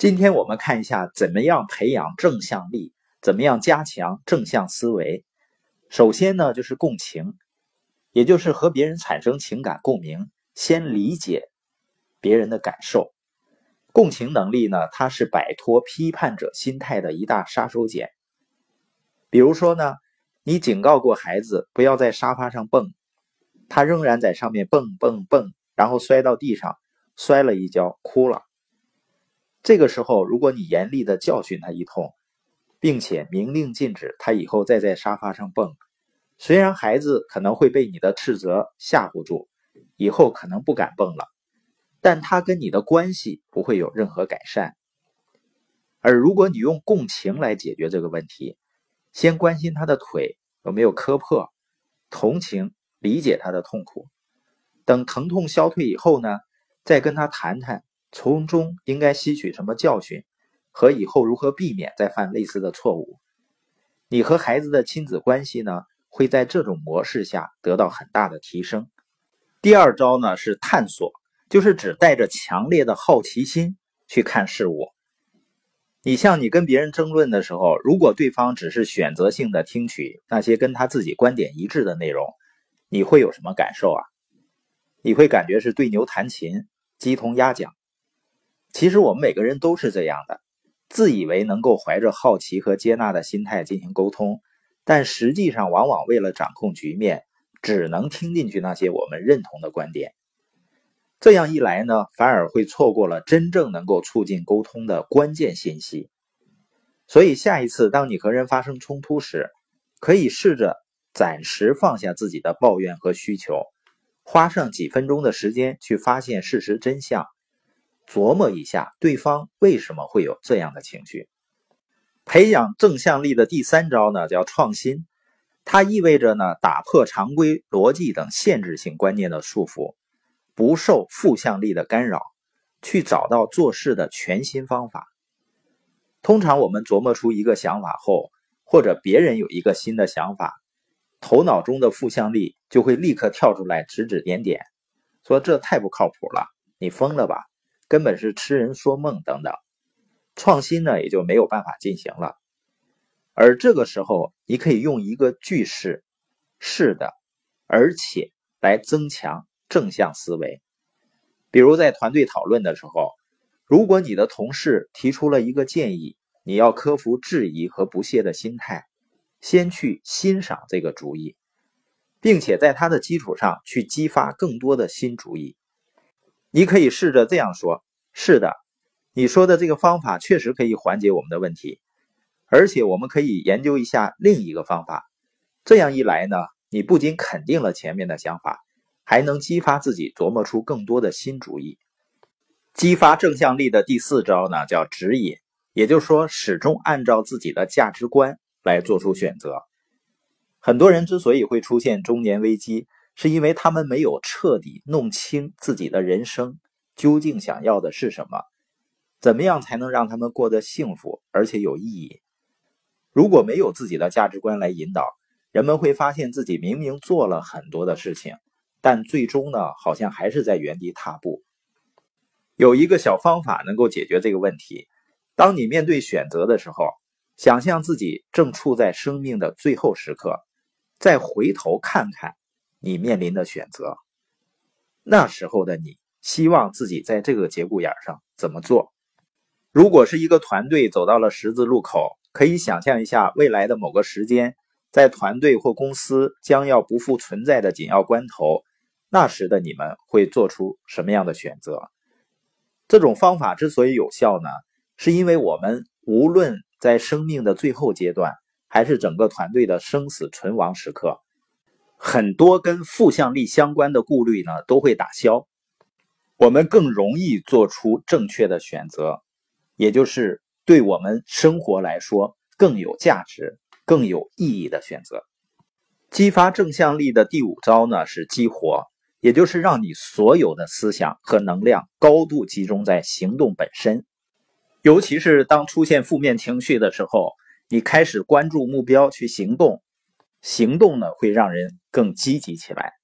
今天我们看一下怎么样培养正向力，怎么样加强正向思维。首先呢，就是共情，也就是和别人产生情感共鸣，先理解别人的感受。共情能力呢，它是摆脱批判者心态的一大杀手锏。比如说呢，你警告过孩子不要在沙发上蹦，他仍然在上面蹦蹦蹦，然后摔到地上，摔了一跤，哭了。这个时候，如果你严厉的教训他一通，并且明令禁止他以后再在沙发上蹦，虽然孩子可能会被你的斥责吓唬住，以后可能不敢蹦了，但他跟你的关系不会有任何改善。而如果你用共情来解决这个问题，先关心他的腿有没有磕破，同情理解他的痛苦，等疼痛消退以后呢，再跟他谈谈。从中应该吸取什么教训，和以后如何避免再犯类似的错误？你和孩子的亲子关系呢，会在这种模式下得到很大的提升。第二招呢是探索，就是只带着强烈的好奇心去看事物。你像你跟别人争论的时候，如果对方只是选择性的听取那些跟他自己观点一致的内容，你会有什么感受啊？你会感觉是对牛弹琴，鸡同鸭讲。其实我们每个人都是这样的，自以为能够怀着好奇和接纳的心态进行沟通，但实际上往往为了掌控局面，只能听进去那些我们认同的观点。这样一来呢，反而会错过了真正能够促进沟通的关键信息。所以下一次当你和人发生冲突时，可以试着暂时放下自己的抱怨和需求，花上几分钟的时间去发现事实真相。琢磨一下，对方为什么会有这样的情绪？培养正向力的第三招呢，叫创新。它意味着呢，打破常规逻辑等限制性观念的束缚，不受负向力的干扰，去找到做事的全新方法。通常我们琢磨出一个想法后，或者别人有一个新的想法，头脑中的负向力就会立刻跳出来指指点点，说这太不靠谱了，你疯了吧？根本是痴人说梦等等，创新呢也就没有办法进行了。而这个时候，你可以用一个句式“是的”，而且来增强正向思维。比如在团队讨论的时候，如果你的同事提出了一个建议，你要克服质疑和不屑的心态，先去欣赏这个主意，并且在它的基础上去激发更多的新主意。你可以试着这样说：“是的，你说的这个方法确实可以缓解我们的问题，而且我们可以研究一下另一个方法。这样一来呢，你不仅肯定了前面的想法，还能激发自己琢磨出更多的新主意。激发正向力的第四招呢，叫指引，也就是说，始终按照自己的价值观来做出选择。很多人之所以会出现中年危机。”是因为他们没有彻底弄清自己的人生究竟想要的是什么，怎么样才能让他们过得幸福而且有意义？如果没有自己的价值观来引导，人们会发现自己明明做了很多的事情，但最终呢，好像还是在原地踏步。有一个小方法能够解决这个问题：当你面对选择的时候，想象自己正处在生命的最后时刻，再回头看看。你面临的选择，那时候的你希望自己在这个节骨眼上怎么做？如果是一个团队走到了十字路口，可以想象一下未来的某个时间，在团队或公司将要不复存在的紧要关头，那时的你们会做出什么样的选择？这种方法之所以有效呢，是因为我们无论在生命的最后阶段，还是整个团队的生死存亡时刻。很多跟负向力相关的顾虑呢，都会打消，我们更容易做出正确的选择，也就是对我们生活来说更有价值、更有意义的选择。激发正向力的第五招呢是激活，也就是让你所有的思想和能量高度集中在行动本身，尤其是当出现负面情绪的时候，你开始关注目标去行动。行动呢，会让人更积极起来。